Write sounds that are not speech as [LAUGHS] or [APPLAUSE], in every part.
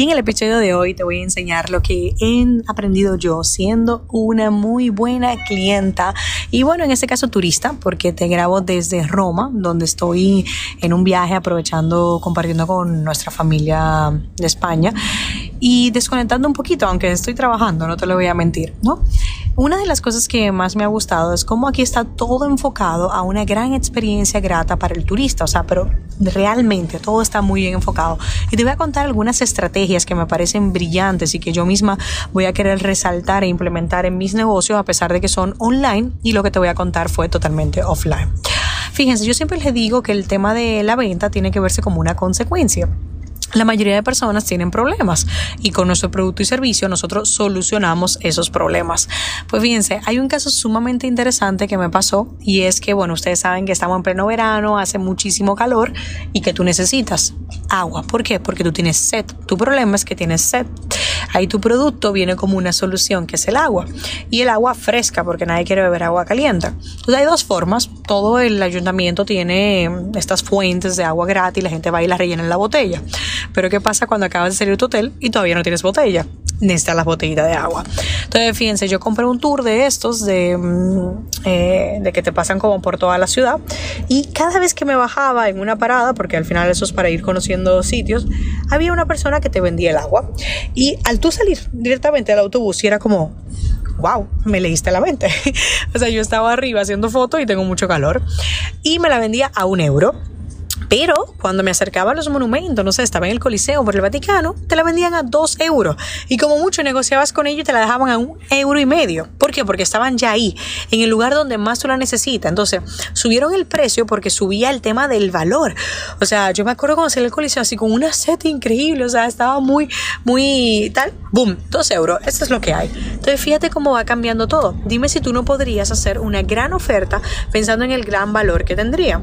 Y en el episodio de hoy te voy a enseñar lo que he aprendido yo siendo una muy buena clienta y bueno, en este caso turista, porque te grabo desde Roma, donde estoy en un viaje aprovechando, compartiendo con nuestra familia de España y desconectando un poquito, aunque estoy trabajando, no te lo voy a mentir, ¿no? Una de las cosas que más me ha gustado es cómo aquí está todo enfocado a una gran experiencia grata para el turista, o sea, pero realmente todo está muy bien enfocado. Y te voy a contar algunas estrategias que me parecen brillantes y que yo misma voy a querer resaltar e implementar en mis negocios a pesar de que son online y lo que te voy a contar fue totalmente offline. Fíjense, yo siempre les digo que el tema de la venta tiene que verse como una consecuencia la mayoría de personas tienen problemas y con nuestro producto y servicio nosotros solucionamos esos problemas. Pues fíjense, hay un caso sumamente interesante que me pasó y es que, bueno, ustedes saben que estamos en pleno verano, hace muchísimo calor y que tú necesitas agua. ¿Por qué? Porque tú tienes sed. Tu problema es que tienes sed. Ahí tu producto viene como una solución que es el agua y el agua fresca porque nadie quiere beber agua caliente. Entonces hay dos formas. Todo el ayuntamiento tiene estas fuentes de agua gratis, la gente va y la rellena en la botella. Pero ¿qué pasa cuando acabas de salir de tu hotel y todavía no tienes botella? Necesitas las botellitas de agua. Entonces, fíjense, yo compré un tour de estos, de, mm, eh, de que te pasan como por toda la ciudad. Y cada vez que me bajaba en una parada, porque al final eso es para ir conociendo sitios, había una persona que te vendía el agua. Y al tú salir directamente al autobús, y era como, wow, me leíste la mente. [LAUGHS] o sea, yo estaba arriba haciendo fotos y tengo mucho calor. Y me la vendía a un euro. Pero cuando me acercaba a los monumentos, no sé, estaba en el Coliseo por el Vaticano, te la vendían a dos euros. Y como mucho negociabas con ellos te la dejaban a un euro y medio. ¿Por qué? Porque estaban ya ahí, en el lugar donde más tú la necesitas. Entonces, subieron el precio porque subía el tema del valor. O sea, yo me acuerdo cuando salí el Coliseo así con una seta increíble. O sea, estaba muy, muy tal. Boom, dos euros. Esto es lo que hay. Entonces, fíjate cómo va cambiando todo. Dime si tú no podrías hacer una gran oferta pensando en el gran valor que tendría.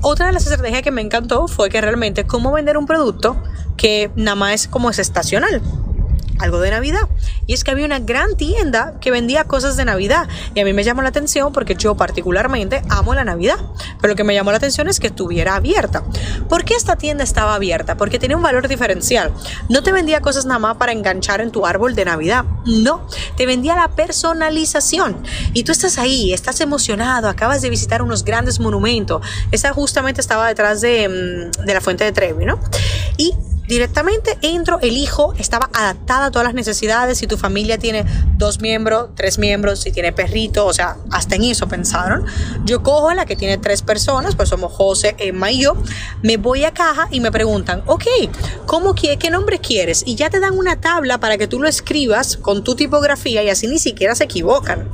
Otra de las estrategias que me encantó fue que realmente cómo vender un producto que nada más es como es estacional algo de Navidad. Y es que había una gran tienda que vendía cosas de Navidad. Y a mí me llamó la atención porque yo particularmente amo la Navidad. Pero lo que me llamó la atención es que estuviera abierta. ¿Por qué esta tienda estaba abierta? Porque tenía un valor diferencial. No te vendía cosas nada más para enganchar en tu árbol de Navidad. No, te vendía la personalización. Y tú estás ahí, estás emocionado, acabas de visitar unos grandes monumentos. Esa justamente estaba detrás de, mm, de la fuente de Trevi, ¿no? Y directamente entro, elijo, estaba adaptada a todas las necesidades. Si tu familia tiene dos miembros, tres miembros, si tiene perrito, o sea, hasta en eso pensaron. Yo cojo la que tiene tres personas, pues somos José, Emma y yo. Me voy a caja y me preguntan, ok, ¿cómo, qué, qué nombre quieres? Y ya te dan una tabla para que tú lo escribas con tu tipografía y así ni siquiera se equivocan.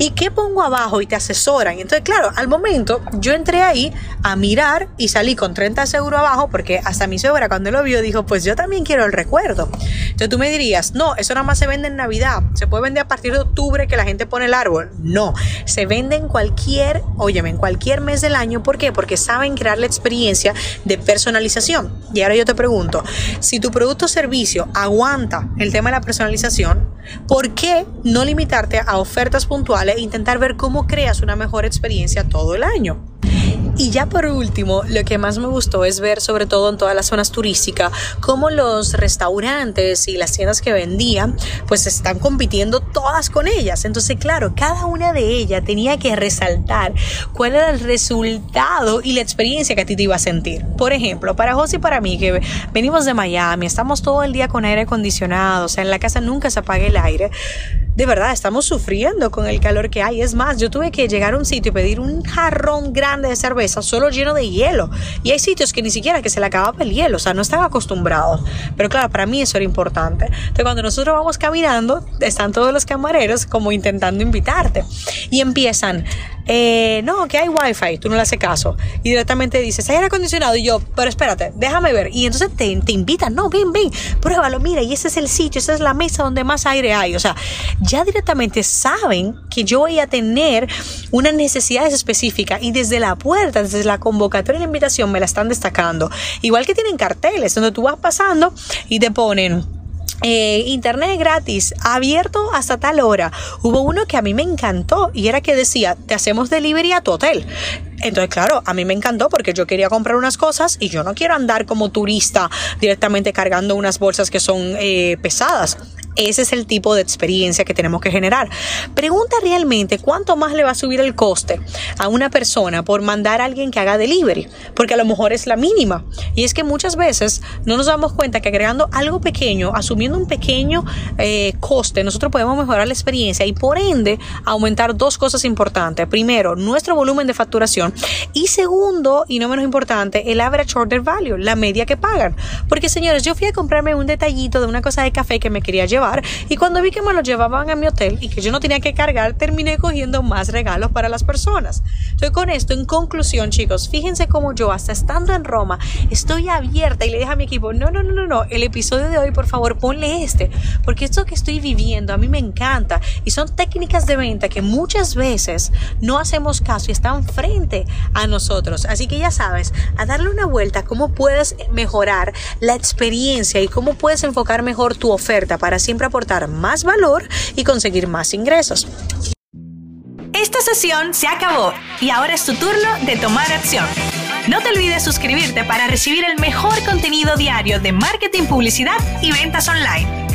¿Y qué pongo abajo? Y te asesoran. Entonces, claro, al momento yo entré ahí a mirar y salí con 30 euros abajo porque hasta mi suegra cuando lo vio dijo, pues yo también quiero el recuerdo. Entonces tú me dirías, no, eso nada más se vende en Navidad, se puede vender a partir de octubre que la gente pone el árbol. No, se vende en cualquier, óyeme, en cualquier mes del año. ¿Por qué? Porque saben crear la experiencia de personalización. Y ahora yo te pregunto, si tu producto o servicio aguanta el tema de la personalización, ¿por qué no limitarte a ofertas puntuales intentar ver cómo creas una mejor experiencia todo el año? Y ya por último, lo que más me gustó es ver, sobre todo en todas las zonas turísticas, cómo los restaurantes y las tiendas que vendían, pues están compitiendo todas con ellas. Entonces, claro, cada una de ellas tenía que resaltar cuál era el resultado y la experiencia que a ti te iba a sentir. Por ejemplo, para José y para mí, que venimos de Miami, estamos todo el día con aire acondicionado, o sea, en la casa nunca se apaga el aire de verdad estamos sufriendo con el calor que hay. Es más, yo tuve que llegar a un sitio y pedir un jarrón grande de cerveza solo lleno de hielo. Y hay sitios que ni siquiera que se le acababa el hielo, o sea, no están acostumbrados. Pero claro, para mí eso era importante. Entonces, cuando nosotros vamos caminando, están todos los camareros como intentando invitarte. Y empiezan, eh, no, que hay wifi, tú no le haces caso. Y directamente dices, hay aire acondicionado. Y yo, pero espérate, déjame ver. Y entonces te, te invitan, no, ven, ven, pruébalo, mira, y ese es el sitio, esa es la mesa donde más aire hay. O sea, ya directamente saben que yo voy a tener unas necesidades específicas y desde la puerta, desde la convocatoria y la invitación me la están destacando. Igual que tienen carteles donde tú vas pasando y te ponen eh, internet gratis, abierto hasta tal hora. Hubo uno que a mí me encantó y era que decía, te hacemos delivery a tu hotel. Entonces, claro, a mí me encantó porque yo quería comprar unas cosas y yo no quiero andar como turista directamente cargando unas bolsas que son eh, pesadas. Ese es el tipo de experiencia que tenemos que generar. Pregunta realmente cuánto más le va a subir el coste a una persona por mandar a alguien que haga delivery, porque a lo mejor es la mínima. Y es que muchas veces no nos damos cuenta que agregando algo pequeño, asumiendo un pequeño eh, coste, nosotros podemos mejorar la experiencia y por ende aumentar dos cosas importantes. Primero, nuestro volumen de facturación y segundo, y no menos importante, el average order value, la media que pagan. Porque señores, yo fui a comprarme un detallito de una cosa de café que me quería llevar y cuando vi que me lo llevaban a mi hotel y que yo no tenía que cargar, terminé cogiendo más regalos para las personas. Estoy con esto, en conclusión, chicos, fíjense cómo yo, hasta estando en Roma, estoy abierta y le dije a mi equipo, no, no, no, no, no, el episodio de hoy, por favor, ponle este, porque esto que estoy viviendo a mí me encanta y son técnicas de venta que muchas veces no hacemos caso y están frente a nosotros. Así que ya sabes, a darle una vuelta, cómo puedes mejorar la experiencia y cómo puedes enfocar mejor tu oferta para así siempre aportar más valor y conseguir más ingresos. Esta sesión se acabó y ahora es tu turno de tomar acción. No te olvides suscribirte para recibir el mejor contenido diario de marketing, publicidad y ventas online.